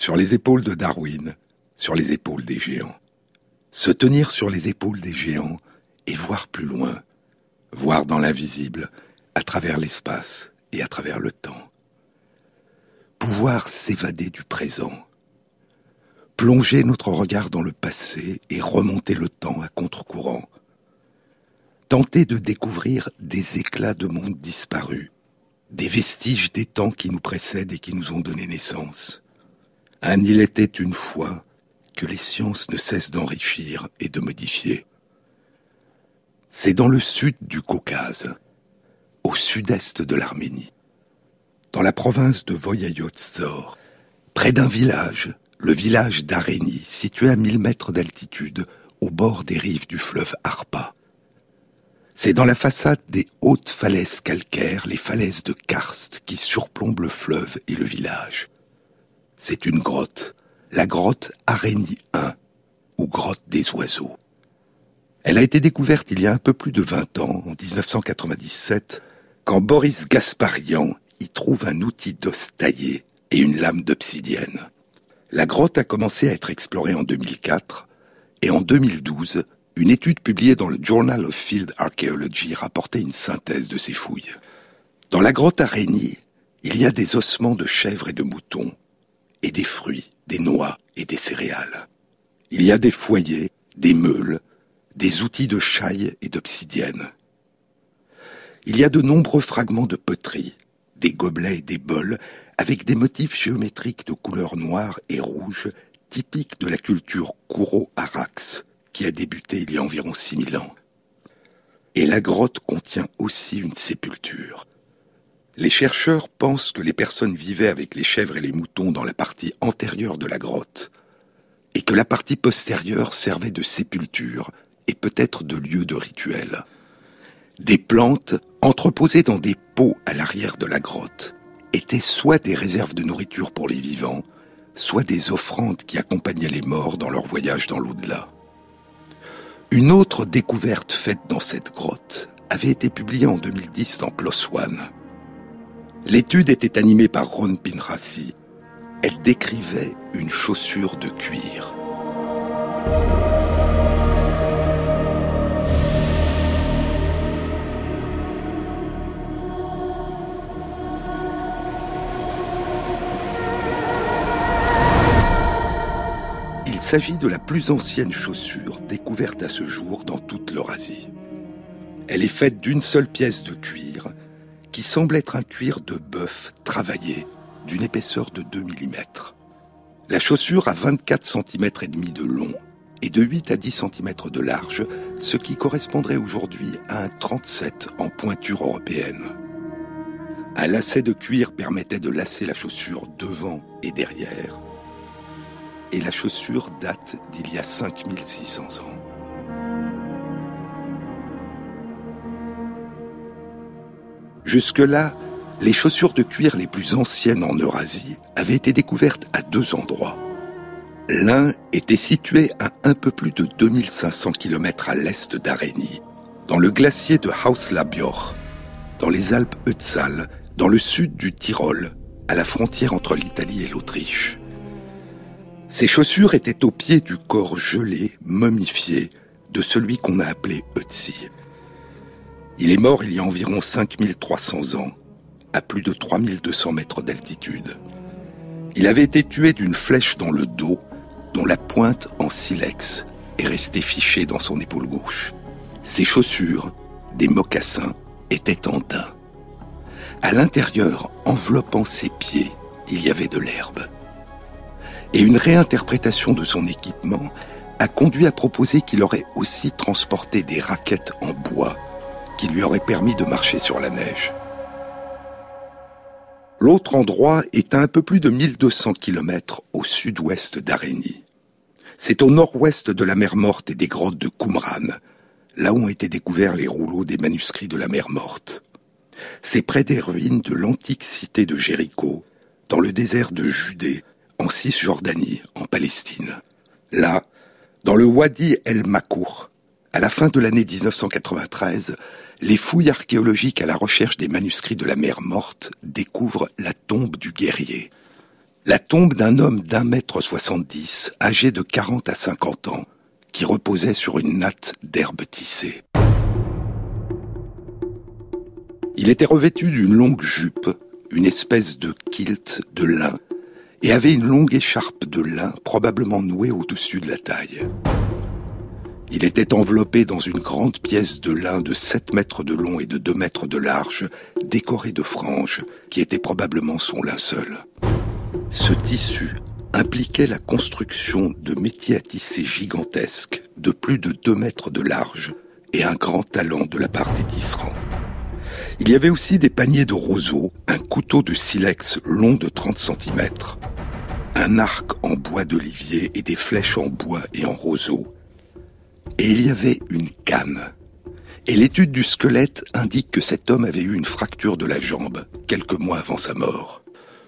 Sur les épaules de Darwin, sur les épaules des géants. Se tenir sur les épaules des géants et voir plus loin, voir dans l'invisible, à travers l'espace et à travers le temps. Pouvoir s'évader du présent, plonger notre regard dans le passé et remonter le temps à contre-courant, tenter de découvrir des éclats de monde disparus, des vestiges des temps qui nous précèdent et qui nous ont donné naissance. Un il était une fois que les sciences ne cessent d'enrichir et de modifier. C'est dans le sud du Caucase, au sud-est de l'Arménie, dans la province de Voyayotzor, près d'un village, le village d'Arénie, situé à 1000 mètres d'altitude, au bord des rives du fleuve Arpa. C'est dans la façade des hautes falaises calcaires, les falaises de karst, qui surplombent le fleuve et le village. C'est une grotte, la grotte Arénie 1, ou grotte des oiseaux. Elle a été découverte il y a un peu plus de 20 ans, en 1997, quand Boris Gasparian y trouve un outil d'os taillé et une lame d'obsidienne. La grotte a commencé à être explorée en 2004 et en 2012, une étude publiée dans le Journal of Field Archaeology rapportait une synthèse de ces fouilles. Dans la grotte Arénie, il y a des ossements de chèvres et de moutons, et des fruits, des noix et des céréales. Il y a des foyers, des meules, des outils de chaille et d'obsidienne. Il y a de nombreux fragments de poterie, des gobelets et des bols, avec des motifs géométriques de couleur noire et rouge, typiques de la culture Kouro-Arax, qui a débuté il y a environ 6000 ans. Et la grotte contient aussi une sépulture. Les chercheurs pensent que les personnes vivaient avec les chèvres et les moutons dans la partie antérieure de la grotte, et que la partie postérieure servait de sépulture et peut-être de lieu de rituel. Des plantes, entreposées dans des pots à l'arrière de la grotte, étaient soit des réserves de nourriture pour les vivants, soit des offrandes qui accompagnaient les morts dans leur voyage dans l'au-delà. Une autre découverte faite dans cette grotte avait été publiée en 2010 dans PLOS ONE. L'étude était animée par Ron Pinrasi. Elle décrivait une chaussure de cuir. Il s'agit de la plus ancienne chaussure découverte à ce jour dans toute l'Eurasie. Elle est faite d'une seule pièce de cuir, qui semble être un cuir de bœuf travaillé d'une épaisseur de 2 mm. La chaussure a 24 cm et demi de long et de 8 à 10 cm de large, ce qui correspondrait aujourd'hui à un 37 en pointure européenne. Un lacet de cuir permettait de lasser la chaussure devant et derrière, et la chaussure date d'il y a 5600 ans. Jusque-là, les chaussures de cuir les plus anciennes en Eurasie avaient été découvertes à deux endroits. L'un était situé à un peu plus de 2500 km à l'est d'Arénie, dans le glacier de Hauslabjoch, dans les Alpes Eutzal, dans le sud du Tyrol, à la frontière entre l'Italie et l'Autriche. Ces chaussures étaient au pied du corps gelé, momifié, de celui qu'on a appelé Ötzi. Il est mort il y a environ 5300 ans, à plus de 3200 mètres d'altitude. Il avait été tué d'une flèche dans le dos, dont la pointe en silex est restée fichée dans son épaule gauche. Ses chaussures, des mocassins, étaient en daim. À l'intérieur, enveloppant ses pieds, il y avait de l'herbe et une réinterprétation de son équipement a conduit à proposer qu'il aurait aussi transporté des raquettes en bois qui lui auraient permis de marcher sur la neige. L'autre endroit est à un peu plus de 1200 km au sud-ouest d'Arénie. C'est au nord-ouest de la mer Morte et des grottes de Qumran, là où ont été découverts les rouleaux des manuscrits de la mer Morte. C'est près des ruines de l'antique cité de Jéricho, dans le désert de Judée, en Cisjordanie, en Palestine. Là, dans le Wadi El Makour, à la fin de l'année 1993, les fouilles archéologiques à la recherche des manuscrits de la mer morte découvrent la tombe du guerrier. La tombe d'un homme d'un mètre soixante-dix, âgé de quarante à cinquante ans, qui reposait sur une natte d'herbe tissée. Il était revêtu d'une longue jupe, une espèce de kilt de lin, et avait une longue écharpe de lin probablement nouée au-dessus de la taille. Il était enveloppé dans une grande pièce de lin de 7 mètres de long et de 2 mètres de large, décorée de franges, qui était probablement son linceul. Ce tissu impliquait la construction de métiers à tisser gigantesques de plus de 2 mètres de large et un grand talent de la part des tisserands. Il y avait aussi des paniers de roseaux, un couteau de silex long de 30 cm, un arc en bois d'olivier et des flèches en bois et en roseau, et il y avait une canne. Et l'étude du squelette indique que cet homme avait eu une fracture de la jambe quelques mois avant sa mort.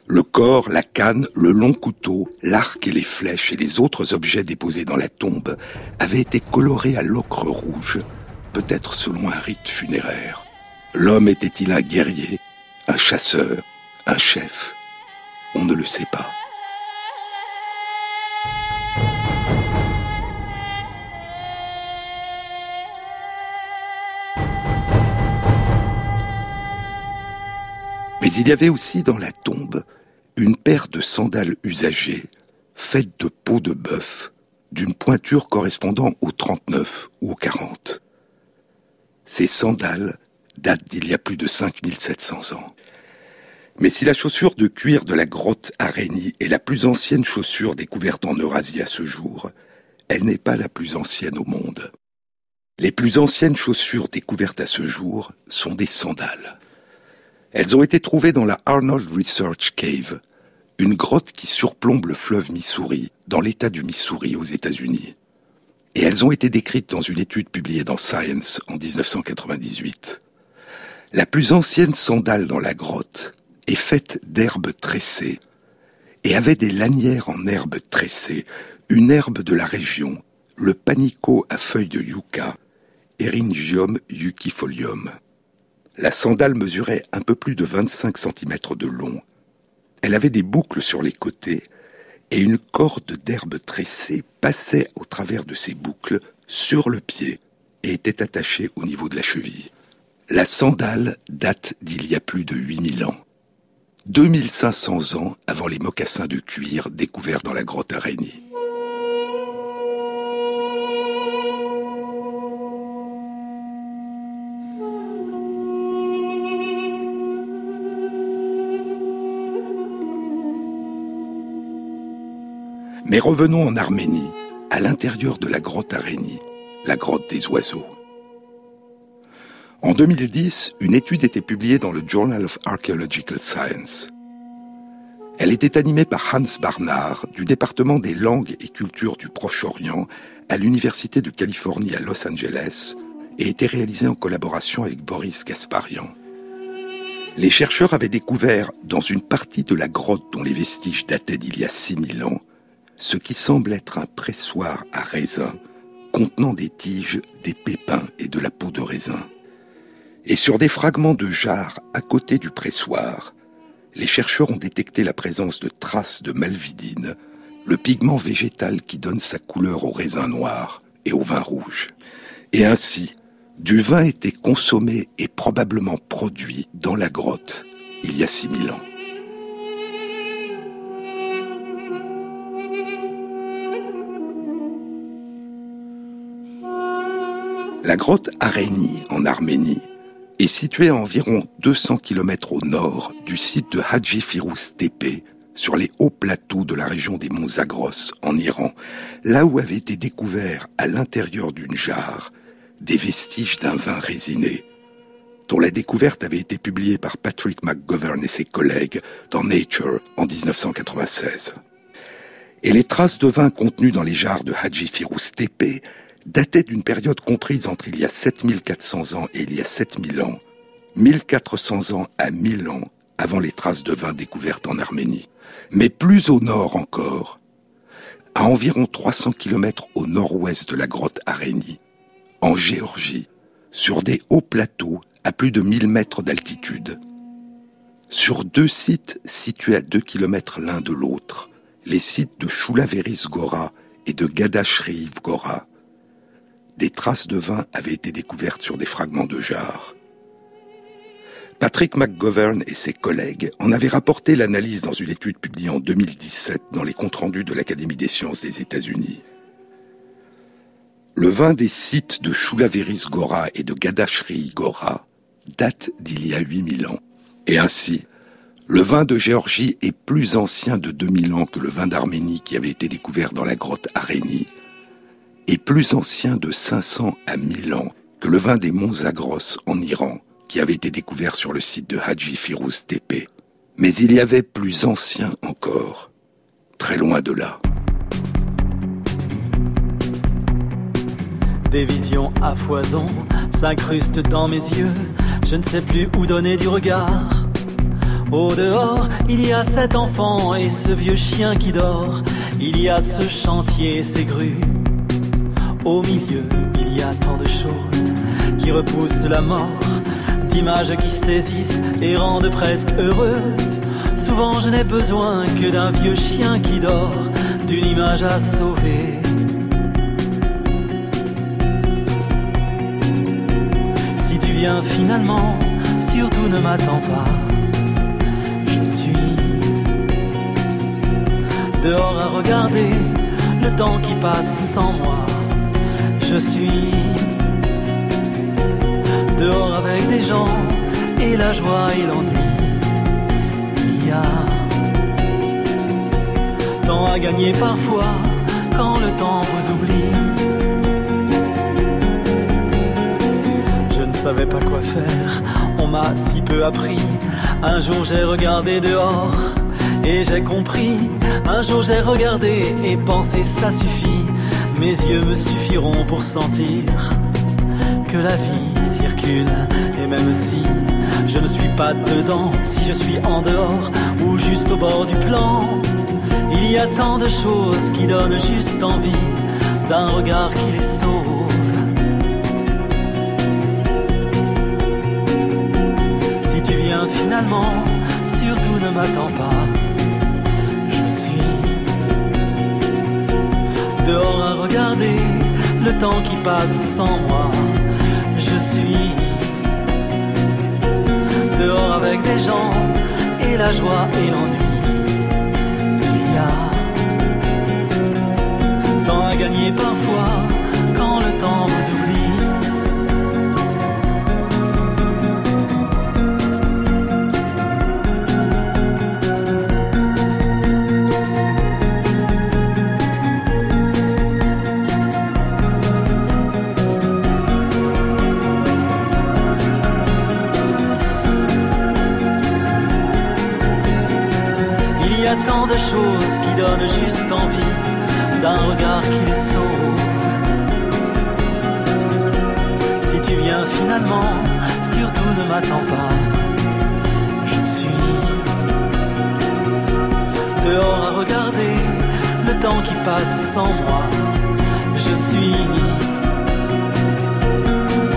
Le corps, la canne, le long couteau, l'arc et les flèches et les autres objets déposés dans la tombe avaient été colorés à l'ocre rouge, peut-être selon un rite funéraire. L'homme était-il un guerrier, un chasseur, un chef? On ne le sait pas. Mais il y avait aussi dans la tombe une paire de sandales usagées, faites de peau de bœuf, d'une pointure correspondant au 39 ou au 40. Ces sandales datent d'il y a plus de 5700 ans. Mais si la chaussure de cuir de la grotte Arénie est la plus ancienne chaussure découverte en Eurasie à ce jour, elle n'est pas la plus ancienne au monde. Les plus anciennes chaussures découvertes à ce jour sont des sandales. Elles ont été trouvées dans la Arnold Research Cave, une grotte qui surplombe le fleuve Missouri, dans l'État du Missouri aux États-Unis. Et elles ont été décrites dans une étude publiée dans Science en 1998. La plus ancienne sandale dans la grotte est faite d'herbes tressées et avait des lanières en herbe tressée, une herbe de la région, le panico à feuilles de yucca, Eryngium yucifolium. La sandale mesurait un peu plus de 25 cm de long. Elle avait des boucles sur les côtés et une corde d'herbe tressée passait au travers de ces boucles sur le pied et était attachée au niveau de la cheville. La sandale date d'il y a plus de 8000 ans. 2500 ans avant les mocassins de cuir découverts dans la grotte araignée. Mais revenons en Arménie, à l'intérieur de la grotte Araignée, la grotte des oiseaux. En 2010, une étude était publiée dans le Journal of Archaeological Science. Elle était animée par Hans Barnard du département des langues et cultures du Proche-Orient à l'Université de Californie à Los Angeles et était réalisée en collaboration avec Boris Gasparian. Les chercheurs avaient découvert dans une partie de la grotte dont les vestiges dataient d'il y a 6000 ans ce qui semble être un pressoir à raisin contenant des tiges, des pépins et de la peau de raisin. Et sur des fragments de jarre à côté du pressoir, les chercheurs ont détecté la présence de traces de malvidine, le pigment végétal qui donne sa couleur au raisin noir et au vin rouge. Et ainsi, du vin était consommé et probablement produit dans la grotte il y a 6000 ans. La grotte Aréni, en Arménie, est située à environ 200 km au nord du site de Haji Firouz Tepe, sur les hauts plateaux de la région des monts Zagros, en Iran, là où avaient été découverts à l'intérieur d'une jarre des vestiges d'un vin résiné, dont la découverte avait été publiée par Patrick McGovern et ses collègues dans Nature en 1996. Et les traces de vin contenues dans les jarres de Haji Firouz Tepe datait d'une période comprise entre il y a 7400 ans et il y a 7000 ans, 1400 ans à 1000 ans avant les traces de vin découvertes en Arménie. Mais plus au nord encore, à environ 300 km au nord-ouest de la grotte Arénie, en Géorgie, sur des hauts plateaux à plus de 1000 mètres d'altitude. sur deux sites situés à deux kilomètres l'un de l'autre, les sites de Choulaveris Gora et de Gadashriv Gora, des traces de vin avaient été découvertes sur des fragments de jarres. Patrick McGovern et ses collègues en avaient rapporté l'analyse dans une étude publiée en 2017 dans les comptes rendus de l'Académie des sciences des États-Unis. Le vin des sites de Choulaveris Gora et de Gadashri Gora date d'il y a 8000 ans. Et ainsi, le vin de Géorgie est plus ancien de 2000 ans que le vin d'Arménie qui avait été découvert dans la grotte Arénie, et plus ancien de 500 à 1000 ans que le vin des monts Zagros en Iran, qui avait été découvert sur le site de Haji Firouz Tepe. Mais il y avait plus ancien encore, très loin de là. Des visions à foison s'incrustent dans mes yeux, je ne sais plus où donner du regard. Au dehors, il y a cet enfant et ce vieux chien qui dort, il y a ce chantier et ces grues. Au milieu, il y a tant de choses qui repoussent la mort d'images qui saisissent et rendent presque heureux. Souvent je n'ai besoin que d'un vieux chien qui dort, d'une image à sauver. Si tu viens finalement, surtout ne m'attends pas. Je suis dehors à regarder le temps qui passe sans moi. Je suis dehors avec des gens et la joie et l'ennui. Il y a tant à gagner parfois quand le temps vous oublie. Je ne savais pas quoi faire, on m'a si peu appris. Un jour j'ai regardé dehors et j'ai compris. Un jour j'ai regardé et pensé ça suffit. Mes yeux me suffiront pour sentir que la vie et même si je ne suis pas dedans, si je suis en dehors ou juste au bord du plan, il y a tant de choses qui donnent juste envie d'un regard qui les sauve. Si tu viens finalement, surtout ne m'attends pas. Temps qui passe sans moi. Je suis dehors avec des gens et la joie et l'ennui. Il y a tant à gagner parfois quand le temps de choses qui donnent juste envie d'un regard qui les sauve. Si tu viens finalement, surtout ne m'attends pas. Je suis dehors à regarder le temps qui passe sans moi. Je suis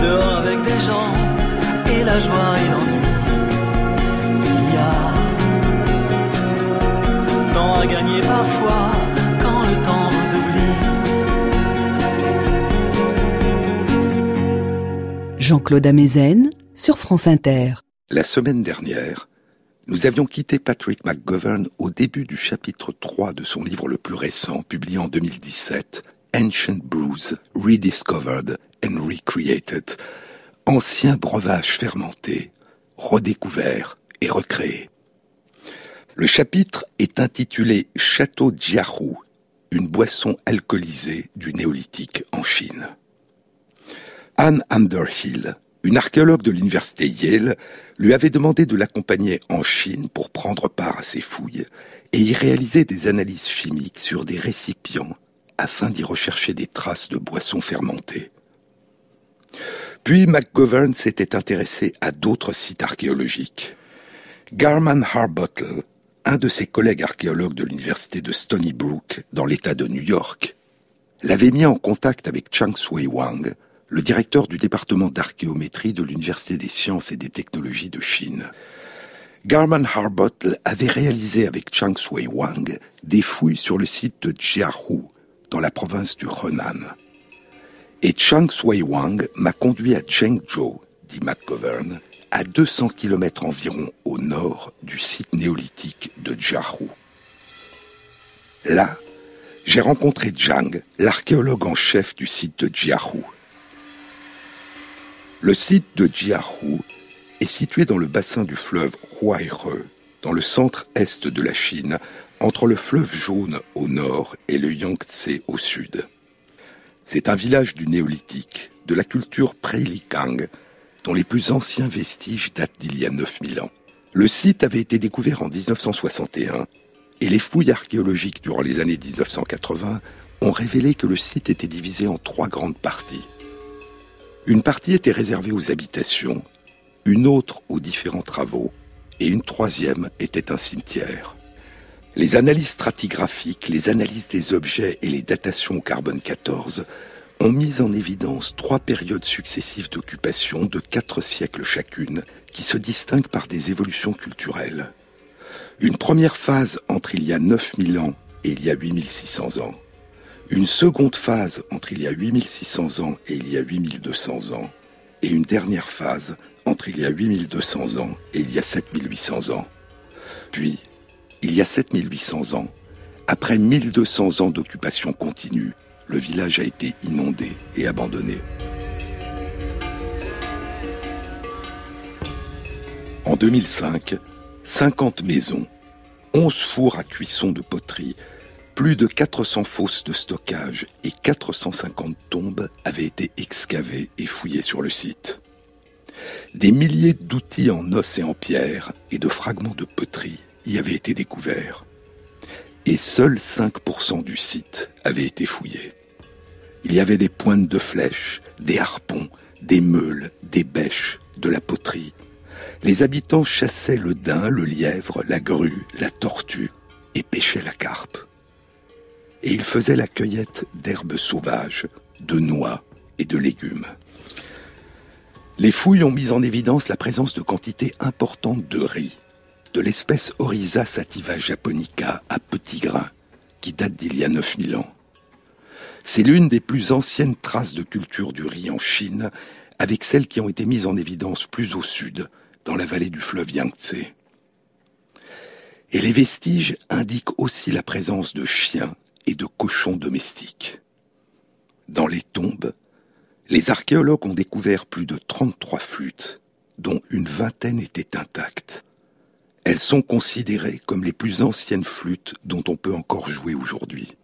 dehors avec des gens et la joie et l'ennui. À gagner parfois quand le temps vous oublie. Jean-Claude Amezen sur France Inter. La semaine dernière, nous avions quitté Patrick McGovern au début du chapitre 3 de son livre le plus récent, publié en 2017, Ancient Brews, Rediscovered and Recreated, anciens breuvages fermentés, redécouverts et recréés. Le chapitre est intitulé Château Jiahu, une boisson alcoolisée du néolithique en Chine. Anne Underhill, une archéologue de l'université Yale, lui avait demandé de l'accompagner en Chine pour prendre part à ses fouilles et y réaliser des analyses chimiques sur des récipients afin d'y rechercher des traces de boissons fermentées. Puis McGovern s'était intéressé à d'autres sites archéologiques. Garman Harbottle un de ses collègues archéologues de l'université de Stony Brook, dans l'État de New York, l'avait mis en contact avec Chang Sui Wang, le directeur du département d'archéométrie de l'Université des sciences et des technologies de Chine. Garman Harbottle avait réalisé avec Chang Sui Wang des fouilles sur le site de Jiahu, dans la province du Henan. Et Chang Sui Wang m'a conduit à Chengzhou, dit McGovern, à 200 km environ au nord du site néolithique de Jiahu. Là, j'ai rencontré Zhang, l'archéologue en chef du site de Jiahu. Le site de Jiahu est situé dans le bassin du fleuve Huaihe, dans le centre-est de la Chine, entre le fleuve Jaune au nord et le Yangtze au sud. C'est un village du néolithique, de la culture pré-Likang, dont les plus anciens vestiges datent d'il y a 9000 ans. Le site avait été découvert en 1961 et les fouilles archéologiques durant les années 1980 ont révélé que le site était divisé en trois grandes parties. Une partie était réservée aux habitations, une autre aux différents travaux, et une troisième était un cimetière. Les analyses stratigraphiques, les analyses des objets et les datations au carbone 14 ont mis en évidence trois périodes successives d'occupation de quatre siècles chacune, qui se distinguent par des évolutions culturelles. Une première phase entre il y a 9000 ans et il y a 8600 ans. Une seconde phase entre il y a 8600 ans et il y a 8200 ans. Et une dernière phase entre il y a 8200 ans et il y a 7800 ans. Puis, il y a 7800 ans, après 1200 ans d'occupation continue, le village a été inondé et abandonné. En 2005, 50 maisons, 11 fours à cuisson de poterie, plus de 400 fosses de stockage et 450 tombes avaient été excavées et fouillées sur le site. Des milliers d'outils en os et en pierre et de fragments de poterie y avaient été découverts. Et seuls 5% du site avaient été fouillés. Il y avait des pointes de flèches, des harpons, des meules, des bêches, de la poterie. Les habitants chassaient le daim, le lièvre, la grue, la tortue et pêchaient la carpe. Et ils faisaient la cueillette d'herbes sauvages, de noix et de légumes. Les fouilles ont mis en évidence la présence de quantités importantes de riz, de l'espèce Oryza sativa japonica à petits grains, qui date d'il y a 9000 ans. C'est l'une des plus anciennes traces de culture du riz en Chine, avec celles qui ont été mises en évidence plus au sud, dans la vallée du fleuve Yangtze. Et les vestiges indiquent aussi la présence de chiens et de cochons domestiques. Dans les tombes, les archéologues ont découvert plus de 33 flûtes, dont une vingtaine étaient intactes. Elles sont considérées comme les plus anciennes flûtes dont on peut encore jouer aujourd'hui.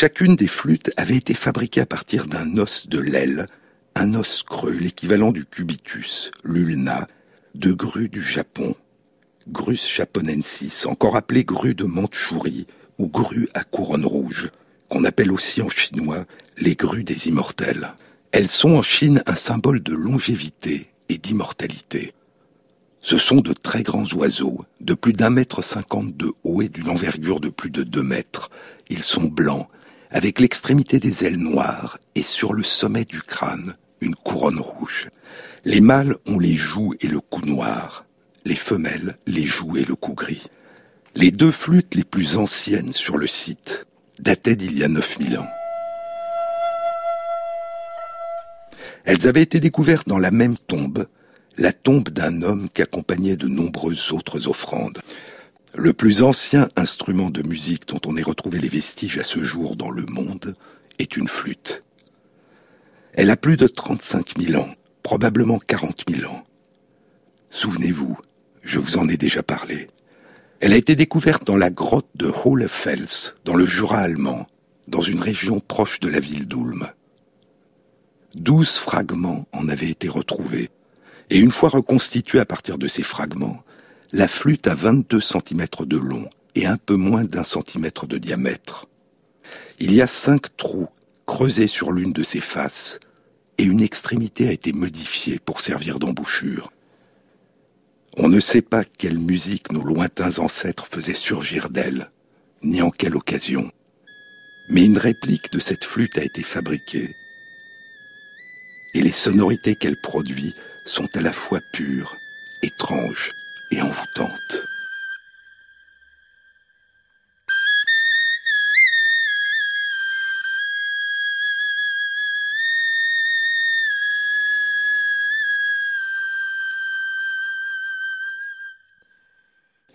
Chacune des flûtes avait été fabriquée à partir d'un os de l'aile, un os creux, l'équivalent du cubitus, l'ulna, de grue du Japon, Grus japonensis, encore appelée grue de Mandchourie ou grue à couronne rouge, qu'on appelle aussi en chinois les grues des immortels. Elles sont en Chine un symbole de longévité et d'immortalité. Ce sont de très grands oiseaux, de plus d'un mètre cinquante de haut et d'une envergure de plus de deux mètres. Ils sont blancs, avec l'extrémité des ailes noires et sur le sommet du crâne une couronne rouge. Les mâles ont les joues et le cou noir, les femelles les joues et le cou gris. Les deux flûtes les plus anciennes sur le site dataient d'il y a 9000 ans. Elles avaient été découvertes dans la même tombe, la tombe d'un homme qui accompagnait de nombreuses autres offrandes. Le plus ancien instrument de musique dont on ait retrouvé les vestiges à ce jour dans le monde est une flûte. Elle a plus de 35 000 ans, probablement 40 000 ans. Souvenez-vous, je vous en ai déjà parlé. Elle a été découverte dans la grotte de Hohlefels, dans le Jura allemand, dans une région proche de la ville d'Ulm. Douze fragments en avaient été retrouvés, et une fois reconstitués à partir de ces fragments, la flûte a 22 cm de long et un peu moins d'un centimètre de diamètre. Il y a cinq trous creusé sur l'une de ses faces, et une extrémité a été modifiée pour servir d'embouchure. On ne sait pas quelle musique nos lointains ancêtres faisaient surgir d'elle, ni en quelle occasion. Mais une réplique de cette flûte a été fabriquée, et les sonorités qu'elle produit sont à la fois pures, étranges et envoûtantes.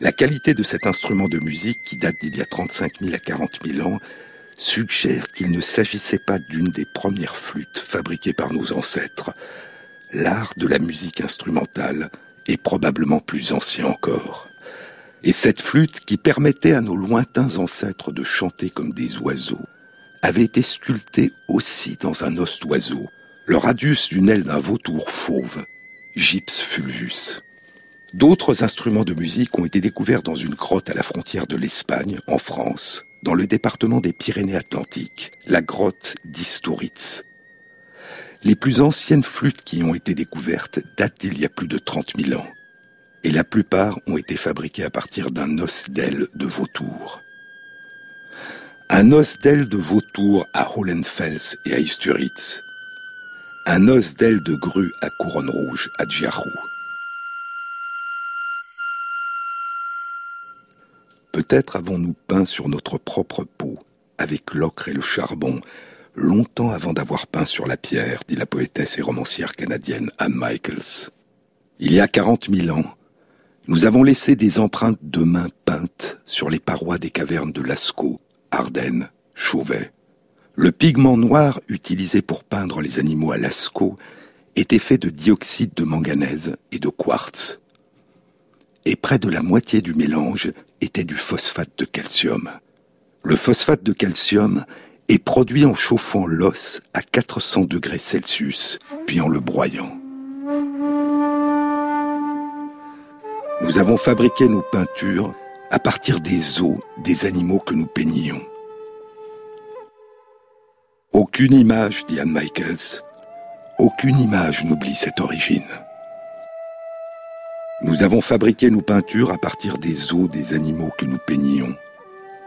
La qualité de cet instrument de musique, qui date d'il y a 35 000 à 40 000 ans, suggère qu'il ne s'agissait pas d'une des premières flûtes fabriquées par nos ancêtres. L'art de la musique instrumentale est probablement plus ancien encore. Et cette flûte, qui permettait à nos lointains ancêtres de chanter comme des oiseaux, avait été sculptée aussi dans un os d'oiseau, le radius d'une aile d'un vautour fauve, Gyps fulvus. D'autres instruments de musique ont été découverts dans une grotte à la frontière de l'Espagne, en France, dans le département des Pyrénées-Atlantiques, la grotte d'Isturitz. Les plus anciennes flûtes qui ont été découvertes datent d'il y a plus de 30 000 ans, et la plupart ont été fabriquées à partir d'un os d'aile de vautour. Un os d'aile de vautour à Hollenfels et à Isturitz. Un os d'aile de grue à couronne rouge à Djiarou. Peut-être avons-nous peint sur notre propre peau, avec l'ocre et le charbon, longtemps avant d'avoir peint sur la pierre, dit la poétesse et romancière canadienne Anne Michaels. Il y a quarante mille ans, nous avons laissé des empreintes de mains peintes sur les parois des cavernes de Lascaux, Ardennes, Chauvet. Le pigment noir utilisé pour peindre les animaux à Lascaux était fait de dioxyde de manganèse et de quartz et près de la moitié du mélange était du phosphate de calcium. Le phosphate de calcium est produit en chauffant l'os à 400 degrés Celsius, puis en le broyant. Nous avons fabriqué nos peintures à partir des os des animaux que nous peignions. Aucune image, dit Anne Michaels, aucune image n'oublie cette origine. Nous avons fabriqué nos peintures à partir des os des animaux que nous peignions.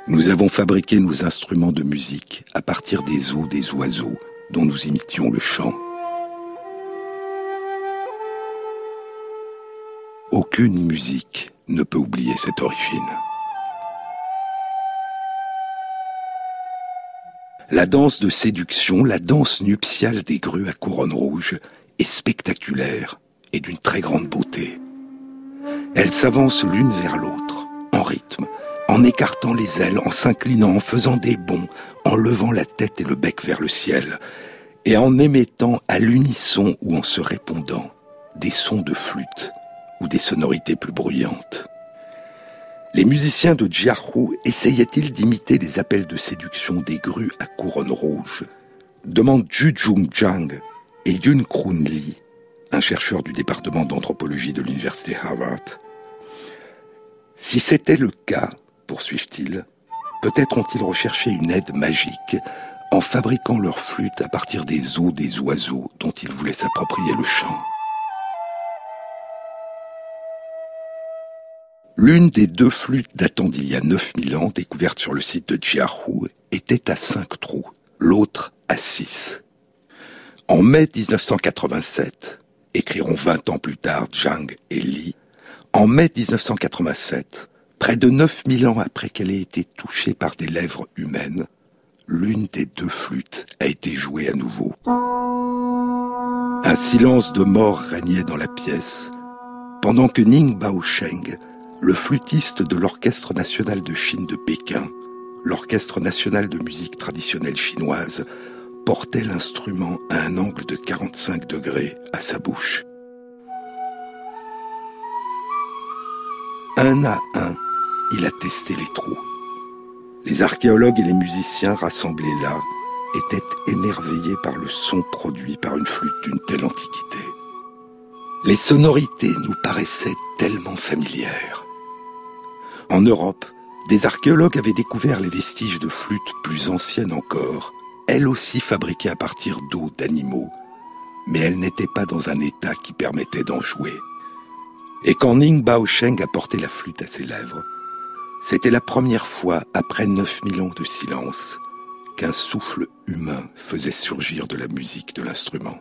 Nous avons fabriqué nos instruments de musique à partir des os des oiseaux dont nous imitions le chant. Aucune musique ne peut oublier cette origine. La danse de séduction, la danse nuptiale des grues à couronne rouge est spectaculaire et d'une très grande beauté. Elles s'avancent l'une vers l'autre, en rythme, en écartant les ailes, en s'inclinant, en faisant des bonds, en levant la tête et le bec vers le ciel, et en émettant à l'unisson ou en se répondant des sons de flûte ou des sonorités plus bruyantes. Les musiciens de Jiahu essayaient-ils d'imiter les appels de séduction des grues à couronne rouge? demande Ju Jung Jang et Yun Krun Lee, un chercheur du département d'anthropologie de l'université Harvard, si c'était le cas, poursuivent-ils, peut-être ont-ils recherché une aide magique en fabriquant leur flûte à partir des os des oiseaux dont ils voulaient s'approprier le chant. L'une des deux flûtes datant d'il y a 9000 ans, découverte sur le site de Jiahu, était à cinq trous, l'autre à six. En mai 1987, écriront 20 ans plus tard Zhang et Li, en mai 1987, près de 9000 ans après qu'elle ait été touchée par des lèvres humaines, l'une des deux flûtes a été jouée à nouveau. Un silence de mort régnait dans la pièce, pendant que Ning Baosheng, le flûtiste de l'Orchestre national de Chine de Pékin, l'Orchestre national de musique traditionnelle chinoise, portait l'instrument à un angle de 45 degrés à sa bouche. Un à un, il a testé les trous. Les archéologues et les musiciens rassemblés là étaient émerveillés par le son produit par une flûte d'une telle antiquité. Les sonorités nous paraissaient tellement familières. En Europe, des archéologues avaient découvert les vestiges de flûtes plus anciennes encore, elle aussi fabriquée à partir d'eau d'animaux, mais elle n'était pas dans un état qui permettait d'en jouer. Et quand Ning Baosheng a porté la flûte à ses lèvres, c'était la première fois, après 9000 ans de silence, qu'un souffle humain faisait surgir de la musique de l'instrument.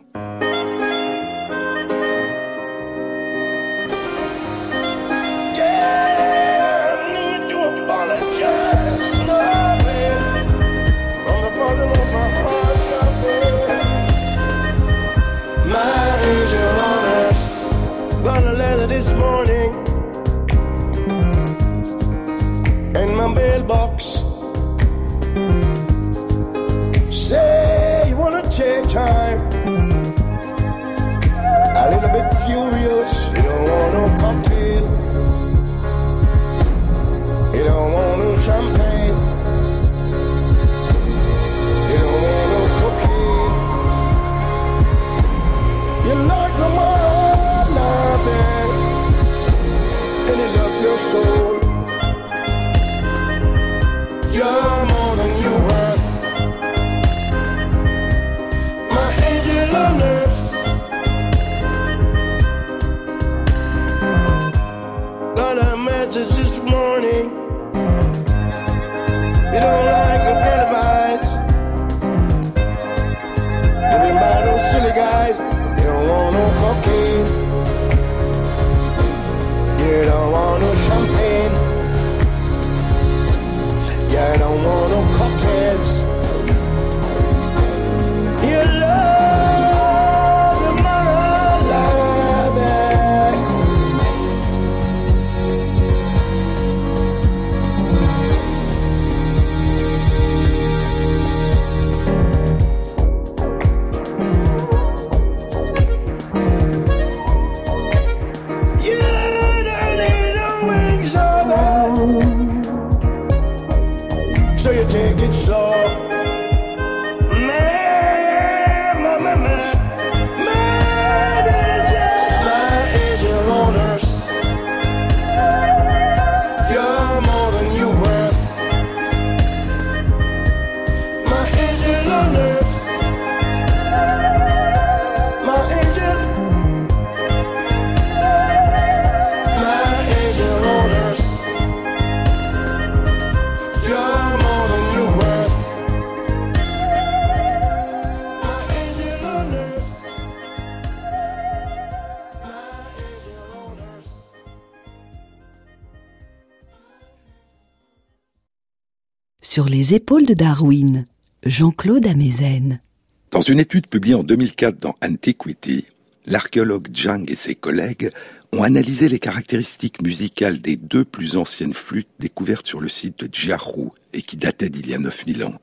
Sur les épaules de Darwin, Jean-Claude Amezen. Dans une étude publiée en 2004 dans Antiquity, l'archéologue Zhang et ses collègues ont analysé les caractéristiques musicales des deux plus anciennes flûtes découvertes sur le site de Jiahu et qui dataient d'il y a 9000 ans.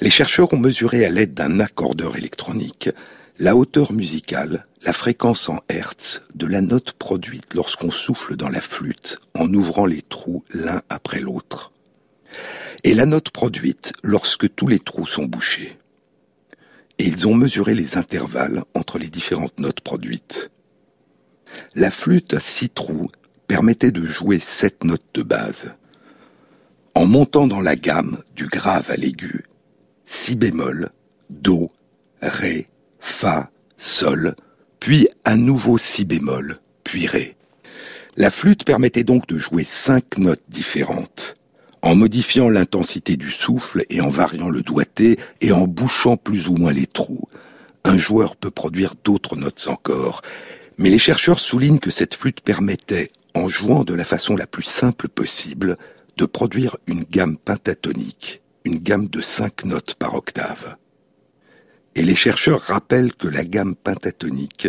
Les chercheurs ont mesuré à l'aide d'un accordeur électronique la hauteur musicale, la fréquence en hertz de la note produite lorsqu'on souffle dans la flûte en ouvrant les trous l'un après l'autre. Et la note produite lorsque tous les trous sont bouchés et ils ont mesuré les intervalles entre les différentes notes produites. La flûte à six trous permettait de jouer sept notes de base. En montant dans la gamme du grave à l'aigu, si bémol, do, ré, fa, sol, puis à nouveau si bémol, puis ré. La flûte permettait donc de jouer cinq notes différentes, en modifiant l'intensité du souffle et en variant le doigté et en bouchant plus ou moins les trous. Un joueur peut produire d'autres notes encore, mais les chercheurs soulignent que cette flûte permettait, en jouant de la façon la plus simple possible, de produire une gamme pentatonique, une gamme de cinq notes par octave. Et les chercheurs rappellent que la gamme pentatonique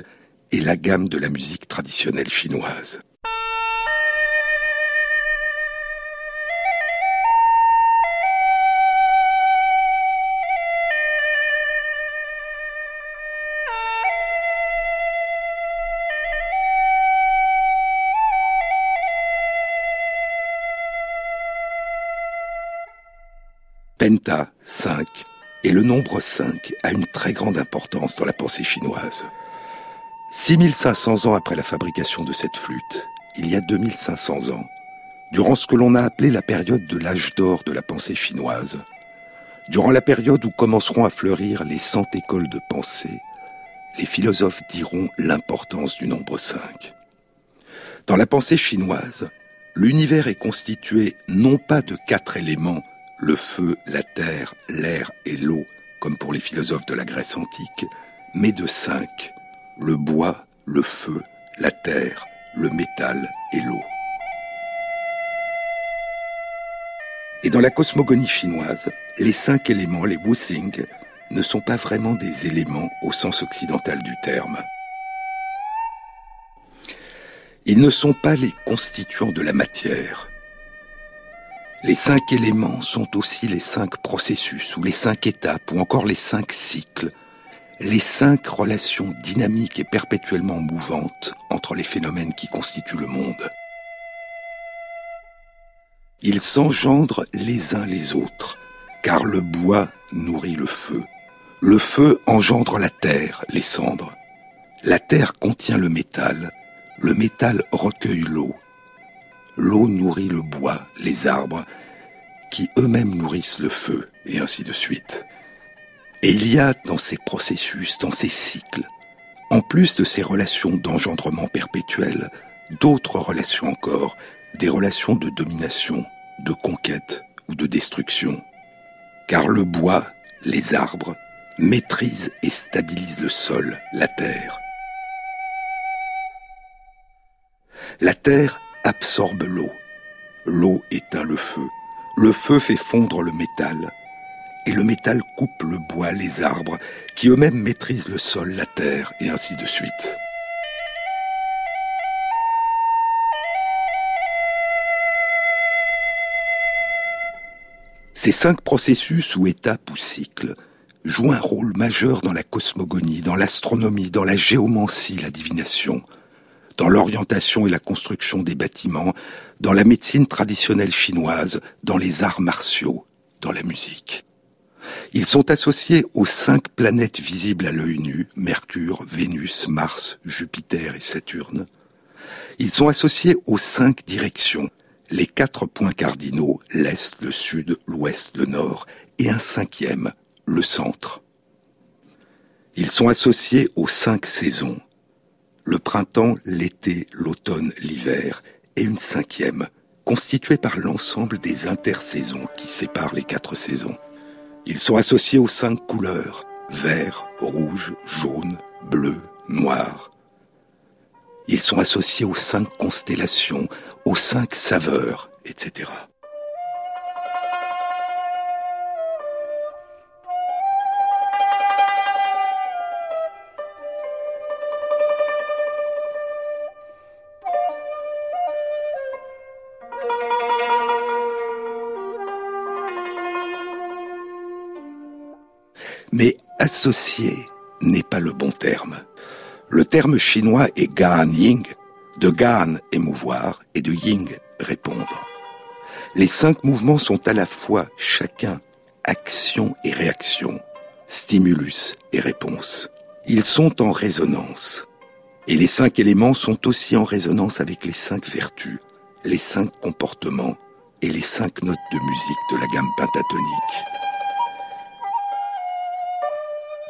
est la gamme de la musique traditionnelle chinoise. Penta, 5, et le nombre 5 a une très grande importance dans la pensée chinoise. 6500 ans après la fabrication de cette flûte, il y a 2500 ans, durant ce que l'on a appelé la période de l'âge d'or de la pensée chinoise, Durant la période où commenceront à fleurir les cent écoles de pensée, les philosophes diront l'importance du nombre 5. Dans la pensée chinoise, l'univers est constitué non pas de quatre éléments, le feu, la terre, l'air et l'eau, comme pour les philosophes de la Grèce antique, mais de cinq, le bois, le feu, la terre, le métal et l'eau. Et dans la cosmogonie chinoise, les cinq éléments, les Wuxing, ne sont pas vraiment des éléments au sens occidental du terme. Ils ne sont pas les constituants de la matière. Les cinq éléments sont aussi les cinq processus, ou les cinq étapes, ou encore les cinq cycles, les cinq relations dynamiques et perpétuellement mouvantes entre les phénomènes qui constituent le monde. Ils s'engendrent les uns les autres, car le bois nourrit le feu. Le feu engendre la terre, les cendres. La terre contient le métal, le métal recueille l'eau. L'eau nourrit le bois, les arbres, qui eux-mêmes nourrissent le feu, et ainsi de suite. Et il y a dans ces processus, dans ces cycles, en plus de ces relations d'engendrement perpétuel, d'autres relations encore, des relations de domination, de conquête ou de destruction. Car le bois, les arbres, maîtrisent et stabilisent le sol, la terre. La terre absorbe l'eau. L'eau éteint le feu. Le feu fait fondre le métal et le métal coupe le bois, les arbres, qui eux-mêmes maîtrisent le sol, la terre, et ainsi de suite. Ces cinq processus ou étapes ou cycles jouent un rôle majeur dans la cosmogonie, dans l'astronomie, dans la géomancie, la divination, dans l'orientation et la construction des bâtiments, dans la médecine traditionnelle chinoise, dans les arts martiaux, dans la musique. Ils sont associés aux cinq planètes visibles à l'œil nu, Mercure, Vénus, Mars, Jupiter et Saturne. Ils sont associés aux cinq directions, les quatre points cardinaux, l'Est, le Sud, l'Ouest, le Nord, et un cinquième, le centre. Ils sont associés aux cinq saisons, le printemps, l'été, l'automne, l'hiver, et une cinquième, constituée par l'ensemble des intersaisons qui séparent les quatre saisons. Ils sont associés aux cinq couleurs, vert, rouge, jaune, bleu, noir. Ils sont associés aux cinq constellations, aux cinq saveurs, etc. Mais associer n'est pas le bon terme. Le terme chinois est Gan Ying, de Gan émouvoir et de Ying répondre. Les cinq mouvements sont à la fois chacun action et réaction, stimulus et réponse. Ils sont en résonance. Et les cinq éléments sont aussi en résonance avec les cinq vertus, les cinq comportements et les cinq notes de musique de la gamme pentatonique.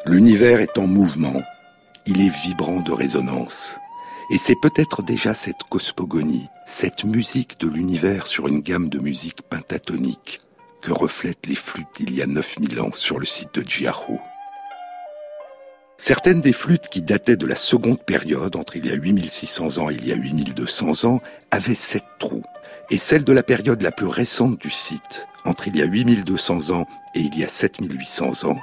L'univers est en mouvement, il est vibrant de résonance. Et c'est peut-être déjà cette cosmogonie, cette musique de l'univers sur une gamme de musique pentatonique que reflètent les flûtes d'il y a 9000 ans sur le site de Jiahu. Certaines des flûtes qui dataient de la seconde période, entre il y a 8600 ans et il y a 8200 ans, avaient sept trous. Et celle de la période la plus récente du site, entre il y a 8200 ans et il y a 7800 ans,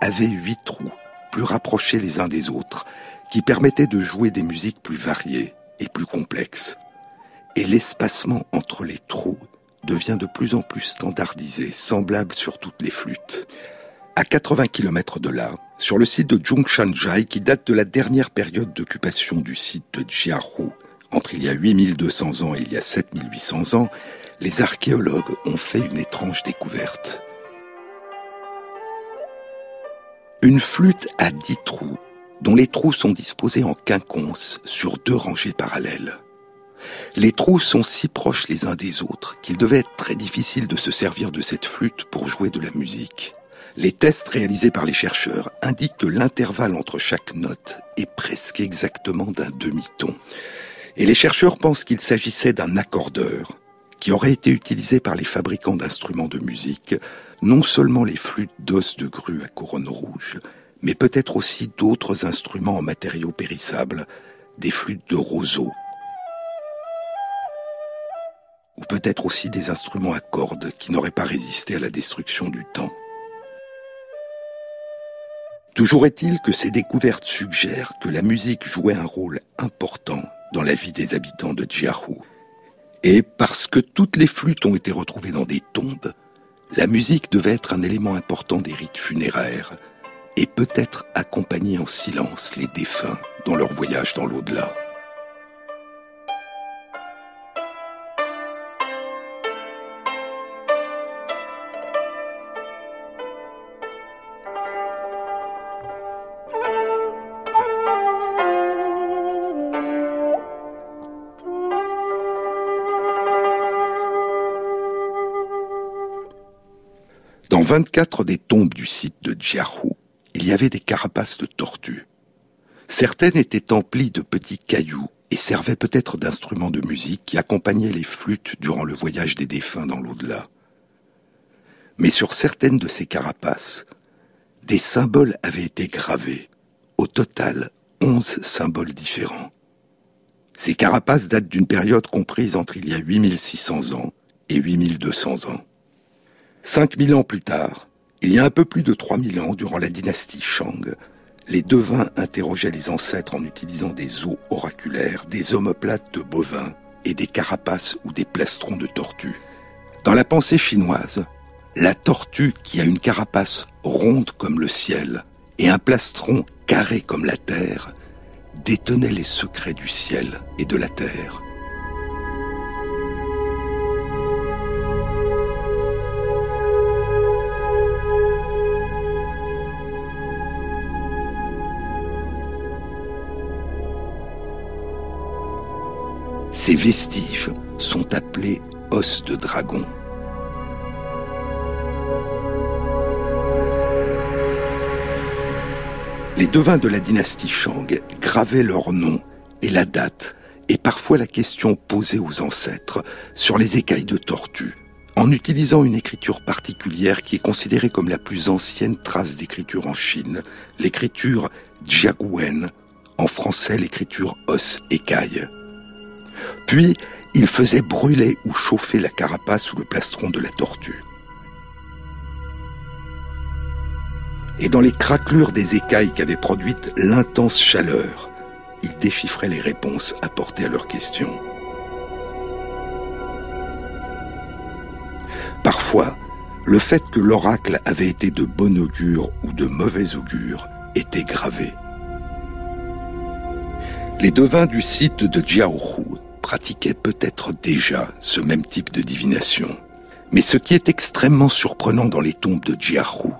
avait huit trous, plus rapprochés les uns des autres, qui permettaient de jouer des musiques plus variées et plus complexes. Et l'espacement entre les trous devient de plus en plus standardisé, semblable sur toutes les flûtes. À 80 km de là, sur le site de Zhongshanzhai, qui date de la dernière période d'occupation du site de Jiahu, entre il y a 8200 ans et il y a 7800 ans, les archéologues ont fait une étrange découverte. Une flûte à dix trous, dont les trous sont disposés en quinconce sur deux rangées parallèles. Les trous sont si proches les uns des autres qu'il devait être très difficile de se servir de cette flûte pour jouer de la musique. Les tests réalisés par les chercheurs indiquent que l'intervalle entre chaque note est presque exactement d'un demi-ton. Et les chercheurs pensent qu'il s'agissait d'un accordeur qui aurait été utilisé par les fabricants d'instruments de musique, non seulement les flûtes d'os de grue à couronne rouge, mais peut-être aussi d'autres instruments en matériaux périssables, des flûtes de roseau, ou peut-être aussi des instruments à cordes qui n'auraient pas résisté à la destruction du temps. Toujours est-il que ces découvertes suggèrent que la musique jouait un rôle important dans la vie des habitants de Djiahu. Et parce que toutes les flûtes ont été retrouvées dans des tombes, la musique devait être un élément important des rites funéraires et peut-être accompagner en silence les défunts dans leur voyage dans l'au-delà. 24 des tombes du site de Djiahu, il y avait des carapaces de tortues. Certaines étaient emplies de petits cailloux et servaient peut-être d'instruments de musique qui accompagnaient les flûtes durant le voyage des défunts dans l'au-delà. Mais sur certaines de ces carapaces, des symboles avaient été gravés. Au total, onze symboles différents. Ces carapaces datent d'une période comprise entre il y a 8600 ans et 8200 ans. 5000 ans plus tard, il y a un peu plus de 3000 ans, durant la dynastie Shang, les devins interrogeaient les ancêtres en utilisant des os oraculaires, des omoplates de bovins et des carapaces ou des plastrons de tortues. Dans la pensée chinoise, la tortue qui a une carapace ronde comme le ciel et un plastron carré comme la terre détenait les secrets du ciel et de la terre. Ces vestiges sont appelés os de dragon. Les devins de la dynastie Shang gravaient leur nom et la date, et parfois la question posée aux ancêtres sur les écailles de tortue, en utilisant une écriture particulière qui est considérée comme la plus ancienne trace d'écriture en Chine, l'écriture Jiaguen, en français l'écriture os écaille. Puis, il faisait brûler ou chauffer la carapace ou le plastron de la tortue. Et dans les craquelures des écailles qu'avait produites l'intense chaleur, il déchiffrait les réponses apportées à leurs questions. Parfois, le fait que l'oracle avait été de bon augure ou de mauvais augure était gravé. Les devins du site de Jiaohu pratiquaient peut-être déjà ce même type de divination. Mais ce qui est extrêmement surprenant dans les tombes de Jiahu,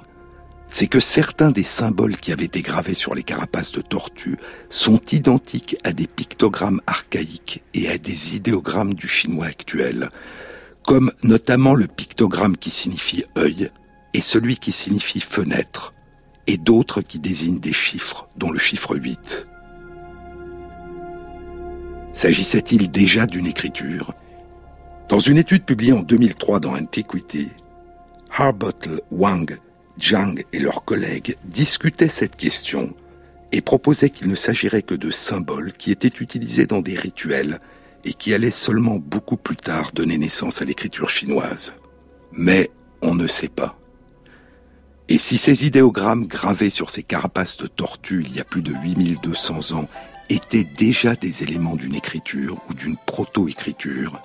c'est que certains des symboles qui avaient été gravés sur les carapaces de tortues sont identiques à des pictogrammes archaïques et à des idéogrammes du chinois actuel, comme notamment le pictogramme qui signifie œil et celui qui signifie fenêtre, et d'autres qui désignent des chiffres, dont le chiffre 8. S'agissait-il déjà d'une écriture? Dans une étude publiée en 2003 dans Antiquity, Harbottle, Wang, Zhang et leurs collègues discutaient cette question et proposaient qu'il ne s'agirait que de symboles qui étaient utilisés dans des rituels et qui allaient seulement beaucoup plus tard donner naissance à l'écriture chinoise. Mais on ne sait pas. Et si ces idéogrammes gravés sur ces carapaces de tortues il y a plus de 8200 ans étaient déjà des éléments d'une écriture ou d'une proto-écriture,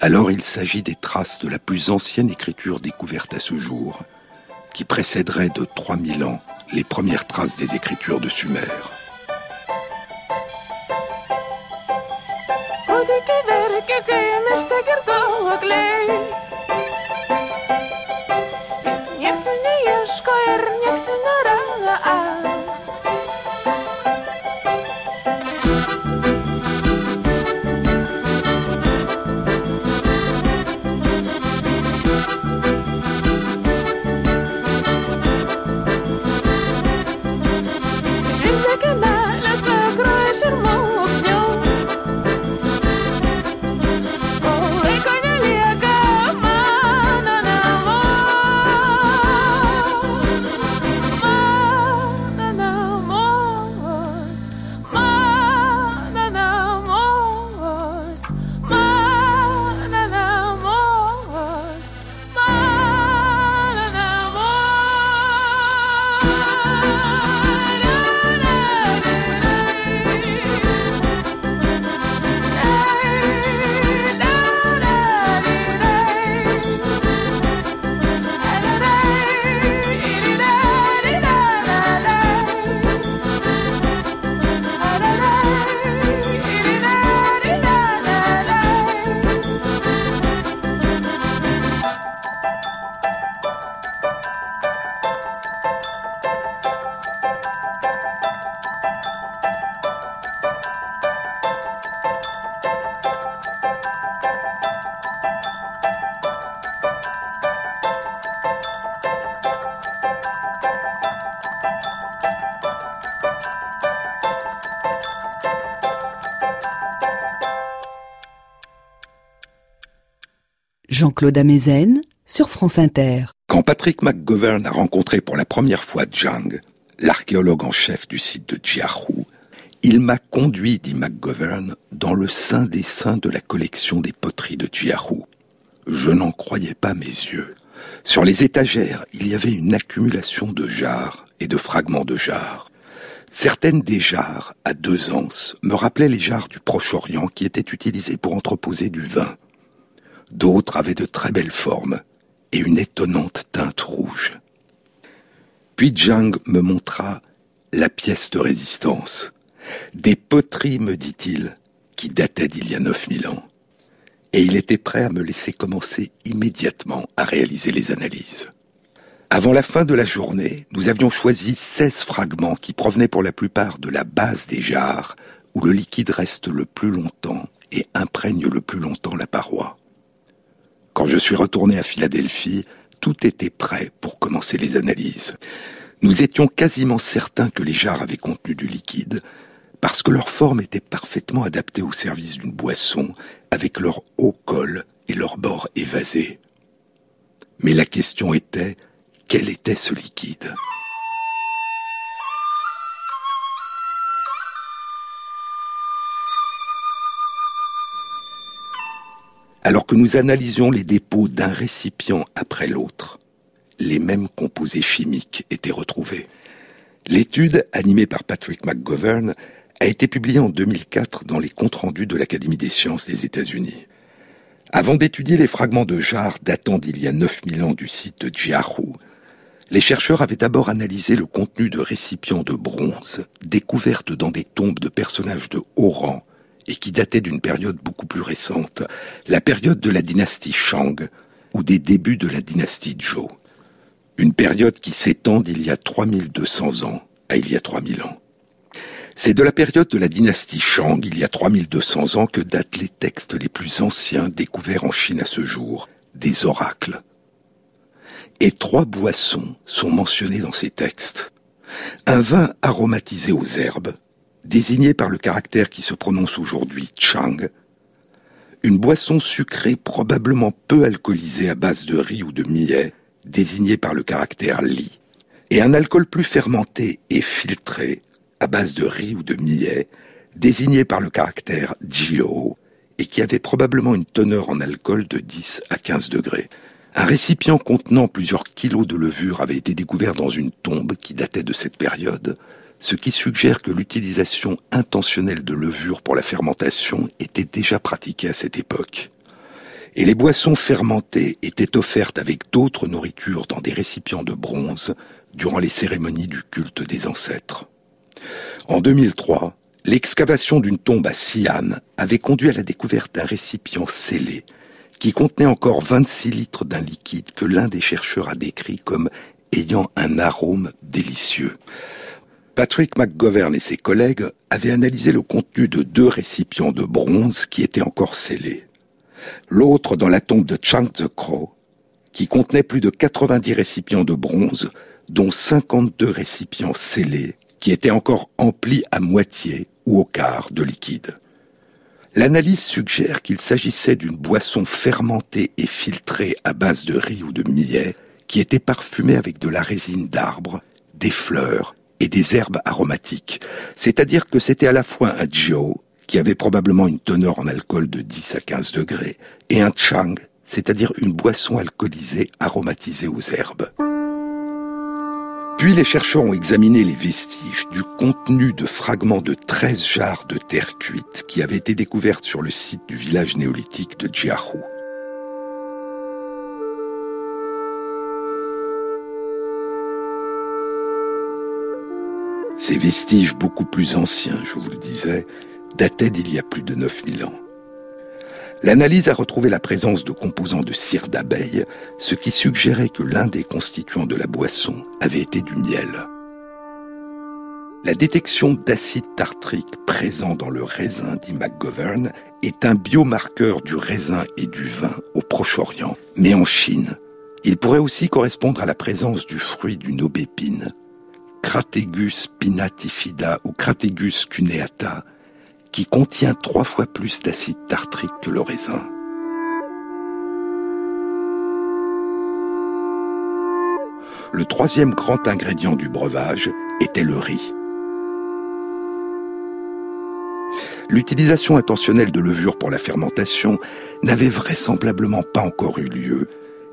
alors il s'agit des traces de la plus ancienne écriture découverte à ce jour, qui précéderait de 3000 ans les premières traces des écritures de Sumer. Jean-Claude Amezen sur France Inter. Quand Patrick McGovern a rencontré pour la première fois Zhang, l'archéologue en chef du site de Jiahu, il m'a conduit, dit McGovern, dans le sein des saints de la collection des poteries de Jiahu. Je n'en croyais pas mes yeux. Sur les étagères, il y avait une accumulation de jarres et de fragments de jarres. Certaines des jarres, à deux anses, me rappelaient les jarres du Proche-Orient qui étaient utilisées pour entreposer du vin. D'autres avaient de très belles formes et une étonnante teinte rouge. Puis Zhang me montra la pièce de résistance. Des poteries, me dit-il, qui dataient d'il y a 9000 ans. Et il était prêt à me laisser commencer immédiatement à réaliser les analyses. Avant la fin de la journée, nous avions choisi 16 fragments qui provenaient pour la plupart de la base des jarres, où le liquide reste le plus longtemps et imprègne le plus longtemps la paroi. Quand je suis retourné à Philadelphie, tout était prêt pour commencer les analyses. Nous étions quasiment certains que les jarres avaient contenu du liquide, parce que leur forme était parfaitement adaptée au service d'une boisson, avec leur haut col et leur bord évasés. Mais la question était, quel était ce liquide? Alors que nous analysions les dépôts d'un récipient après l'autre, les mêmes composés chimiques étaient retrouvés. L'étude, animée par Patrick McGovern, a été publiée en 2004 dans les comptes rendus de l'Académie des sciences des États-Unis. Avant d'étudier les fragments de jarres datant d'il y a 9000 ans du site de Jiahu, les chercheurs avaient d'abord analysé le contenu de récipients de bronze découvertes dans des tombes de personnages de haut rang et qui dataient d'une période beaucoup plus récente, la période de la dynastie Shang ou des débuts de la dynastie Zhou. Une période qui s'étend d'il y a 3200 ans à il y a 3000 ans. C'est de la période de la dynastie Shang, il y a 3200 ans, que datent les textes les plus anciens découverts en Chine à ce jour, des oracles. Et trois boissons sont mentionnées dans ces textes. Un vin aromatisé aux herbes, désigné par le caractère qui se prononce aujourd'hui Chang, une boisson sucrée probablement peu alcoolisée à base de riz ou de millet, désigné par le caractère Li, et un alcool plus fermenté et filtré à base de riz ou de millet, désigné par le caractère Jio, et qui avait probablement une teneur en alcool de 10 à 15 degrés. Un récipient contenant plusieurs kilos de levure avait été découvert dans une tombe qui datait de cette période, ce qui suggère que l'utilisation intentionnelle de levure pour la fermentation était déjà pratiquée à cette époque. Et les boissons fermentées étaient offertes avec d'autres nourritures dans des récipients de bronze durant les cérémonies du culte des ancêtres. En 2003, l'excavation d'une tombe à Xi'an avait conduit à la découverte d'un récipient scellé qui contenait encore 26 litres d'un liquide que l'un des chercheurs a décrit comme ayant un arôme délicieux. Patrick McGovern et ses collègues avaient analysé le contenu de deux récipients de bronze qui étaient encore scellés. L'autre dans la tombe de Chang the Crow, qui contenait plus de 90 récipients de bronze, dont 52 récipients scellés, qui étaient encore emplis à moitié ou au quart de liquide. L'analyse suggère qu'il s'agissait d'une boisson fermentée et filtrée à base de riz ou de millet, qui était parfumée avec de la résine d'arbre, des fleurs et des herbes aromatiques. C'est-à-dire que c'était à la fois un Jio, qui avait probablement une teneur en alcool de 10 à 15 degrés, et un Chang, c'est-à-dire une boisson alcoolisée aromatisée aux herbes. Puis les chercheurs ont examiné les vestiges du contenu de fragments de 13 jarres de terre cuite qui avaient été découvertes sur le site du village néolithique de Jiahu. Ces vestiges beaucoup plus anciens, je vous le disais, dataient d'il y a plus de 9000 ans. L'analyse a retrouvé la présence de composants de cire d'abeille, ce qui suggérait que l'un des constituants de la boisson avait été du miel. La détection d'acide tartrique présent dans le raisin, dit McGovern, est un biomarqueur du raisin et du vin au Proche-Orient. Mais en Chine, il pourrait aussi correspondre à la présence du fruit d'une aubépine, Crategus pinnatifida ou Crategus cuneata, qui contient trois fois plus d'acide tartrique que le raisin. Le troisième grand ingrédient du breuvage était le riz. L'utilisation intentionnelle de levure pour la fermentation n'avait vraisemblablement pas encore eu lieu,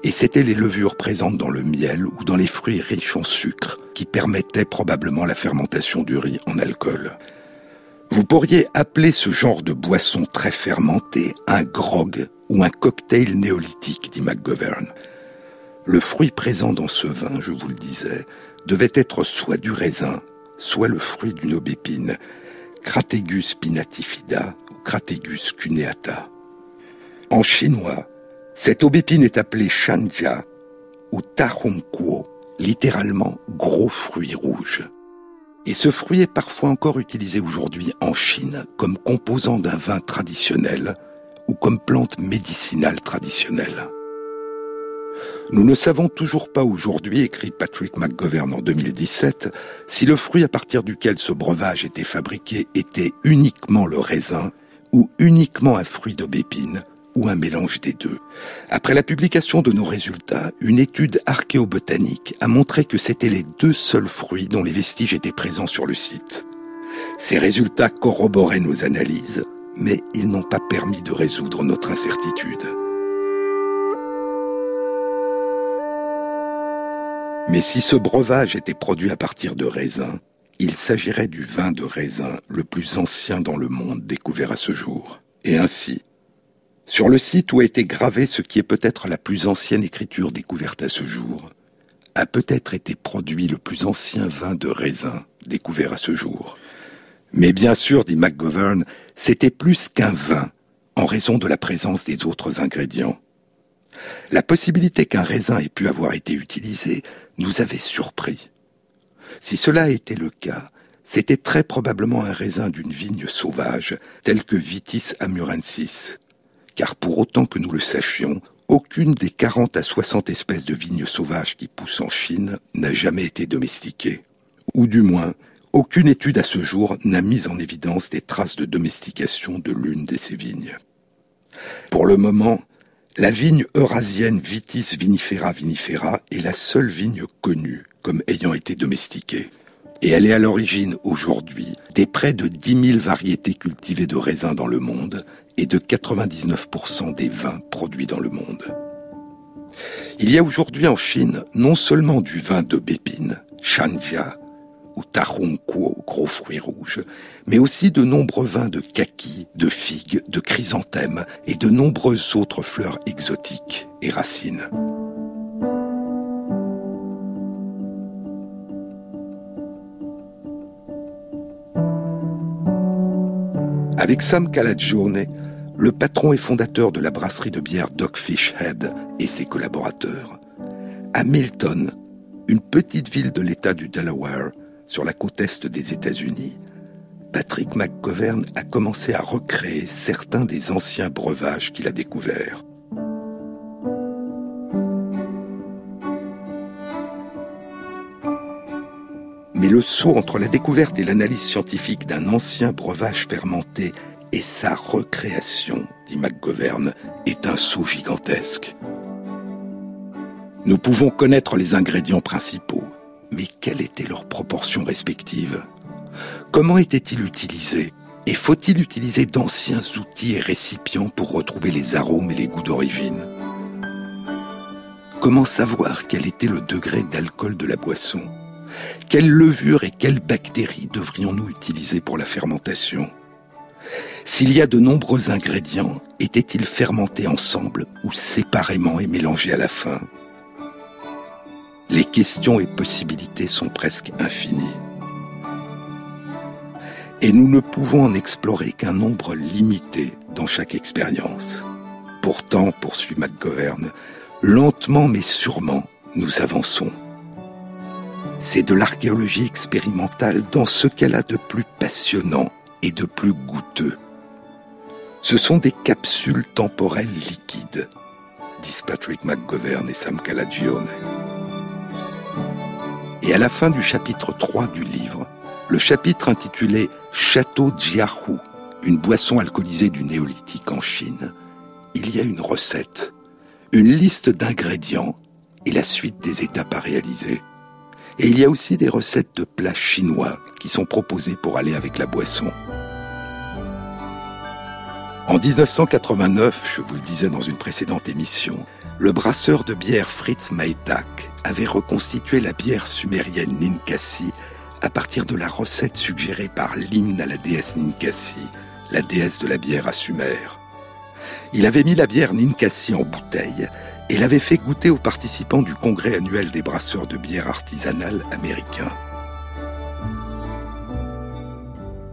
et c'étaient les levures présentes dans le miel ou dans les fruits riches en sucre qui permettaient probablement la fermentation du riz en alcool. Vous pourriez appeler ce genre de boisson très fermentée un grog ou un cocktail néolithique, dit McGovern. Le fruit présent dans ce vin, je vous le disais, devait être soit du raisin, soit le fruit d'une aubépine, Crategus pinatifida ou Crategus cuneata. En chinois, cette aubépine est appelée shanja ou tahongkuo, littéralement gros fruit rouge. Et ce fruit est parfois encore utilisé aujourd'hui en Chine comme composant d'un vin traditionnel ou comme plante médicinale traditionnelle. Nous ne savons toujours pas aujourd'hui, écrit Patrick McGovern en 2017, si le fruit à partir duquel ce breuvage était fabriqué était uniquement le raisin ou uniquement un fruit d'aubépine ou un mélange des deux. Après la publication de nos résultats, une étude archéobotanique a montré que c'étaient les deux seuls fruits dont les vestiges étaient présents sur le site. Ces résultats corroboraient nos analyses, mais ils n'ont pas permis de résoudre notre incertitude. Mais si ce breuvage était produit à partir de raisin, il s'agirait du vin de raisin le plus ancien dans le monde découvert à ce jour. Et ainsi, sur le site où a été gravé ce qui est peut-être la plus ancienne écriture découverte à ce jour, a peut-être été produit le plus ancien vin de raisin découvert à ce jour. Mais bien sûr, dit McGovern, c'était plus qu'un vin en raison de la présence des autres ingrédients. La possibilité qu'un raisin ait pu avoir été utilisé nous avait surpris. Si cela était le cas, c'était très probablement un raisin d'une vigne sauvage, telle que Vitis amurensis, car pour autant que nous le sachions, aucune des 40 à 60 espèces de vignes sauvages qui poussent en Chine n'a jamais été domestiquée. Ou du moins, aucune étude à ce jour n'a mis en évidence des traces de domestication de l'une de ces vignes. Pour le moment, la vigne eurasienne Vitis vinifera vinifera est la seule vigne connue comme ayant été domestiquée. Et elle est à l'origine aujourd'hui des près de 10 000 variétés cultivées de raisins dans le monde et de 99% des vins produits dans le monde. Il y a aujourd'hui en Chine non seulement du vin de bépine, Shanjia, ou Kuo, gros fruits rouges, mais aussi de nombreux vins de kaki, de figues, de chrysanthèmes et de nombreuses autres fleurs exotiques et racines. Avec Sam Calagione, le patron et fondateur de la brasserie de bière Dogfish Head et ses collaborateurs, à Milton, une petite ville de l'État du Delaware, sur la côte est des États-Unis, Patrick McGovern a commencé à recréer certains des anciens breuvages qu'il a découverts. Mais le saut entre la découverte et l'analyse scientifique d'un ancien breuvage fermenté et sa recréation, dit McGovern, est un saut gigantesque. Nous pouvons connaître les ingrédients principaux, mais quelle était leur proportion respective? Comment étaient-ils utilisés Et faut-il utiliser d'anciens outils et récipients pour retrouver les arômes et les goûts d'origine? Comment savoir quel était le degré d'alcool de la boisson? Quelle levure et quelles bactéries devrions-nous utiliser pour la fermentation? S'il y a de nombreux ingrédients, étaient-ils fermentés ensemble ou séparément et mélangés à la fin? Les questions et possibilités sont presque infinies. Et nous ne pouvons en explorer qu'un nombre limité dans chaque expérience. Pourtant, poursuit McGovern, lentement mais sûrement, nous avançons. C'est de l'archéologie expérimentale dans ce qu'elle a de plus passionnant et de plus goûteux. Ce sont des capsules temporelles liquides, disent Patrick McGovern et Sam Calagione. Et à la fin du chapitre 3 du livre, le chapitre intitulé Château Jiahu, une boisson alcoolisée du néolithique en Chine, il y a une recette, une liste d'ingrédients et la suite des étapes à réaliser. Et il y a aussi des recettes de plats chinois qui sont proposées pour aller avec la boisson. En 1989, je vous le disais dans une précédente émission, le brasseur de bière Fritz Maytak avait reconstitué la bière sumérienne Ninkasi à partir de la recette suggérée par l'hymne à la déesse Ninkasi, la déesse de la bière à Sumer. Il avait mis la bière Ninkasi en bouteille et l'avait fait goûter aux participants du congrès annuel des brasseurs de bière artisanale américains.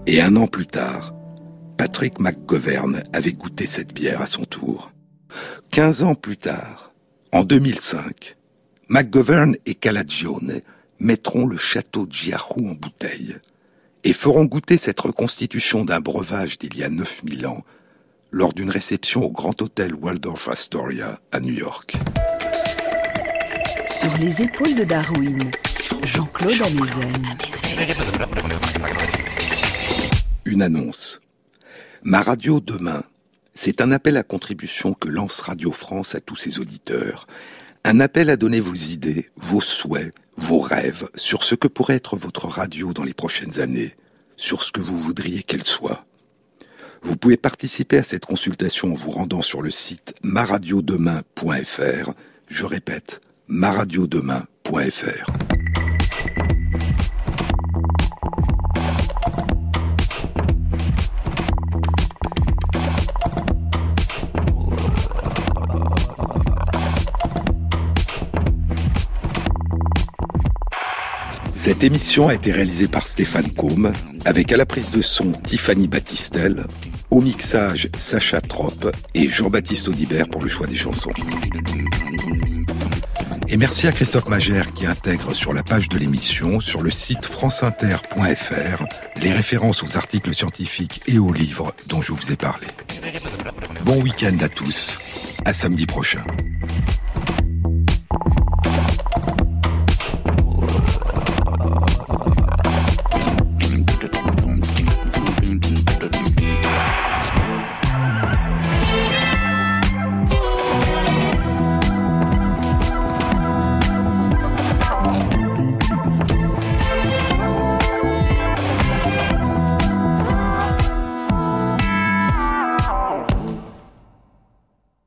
Et un an plus tard, Patrick McGovern avait goûté cette bière à son tour. Quinze ans plus tard, en 2005, McGovern et Calagione mettront le château de Giaru en bouteille et feront goûter cette reconstitution d'un breuvage d'il y a 9000 ans lors d'une réception au Grand Hôtel Waldorf Astoria à New York. Sur les épaules de Darwin, Jean-Claude Amezen. Une annonce. Ma radio demain, c'est un appel à contribution que lance Radio France à tous ses auditeurs. Un appel à donner vos idées, vos souhaits, vos rêves sur ce que pourrait être votre radio dans les prochaines années, sur ce que vous voudriez qu'elle soit. Vous pouvez participer à cette consultation en vous rendant sur le site maradiodemain.fr. Je répète, maradiodemain.fr. Cette émission a été réalisée par Stéphane Combe, avec à la prise de son Tiffany Battistel, au mixage Sacha Tropp et Jean-Baptiste Audibert pour le choix des chansons. Et merci à Christophe Magère qui intègre sur la page de l'émission, sur le site franceinter.fr, les références aux articles scientifiques et aux livres dont je vous ai parlé. Bon week-end à tous, à samedi prochain.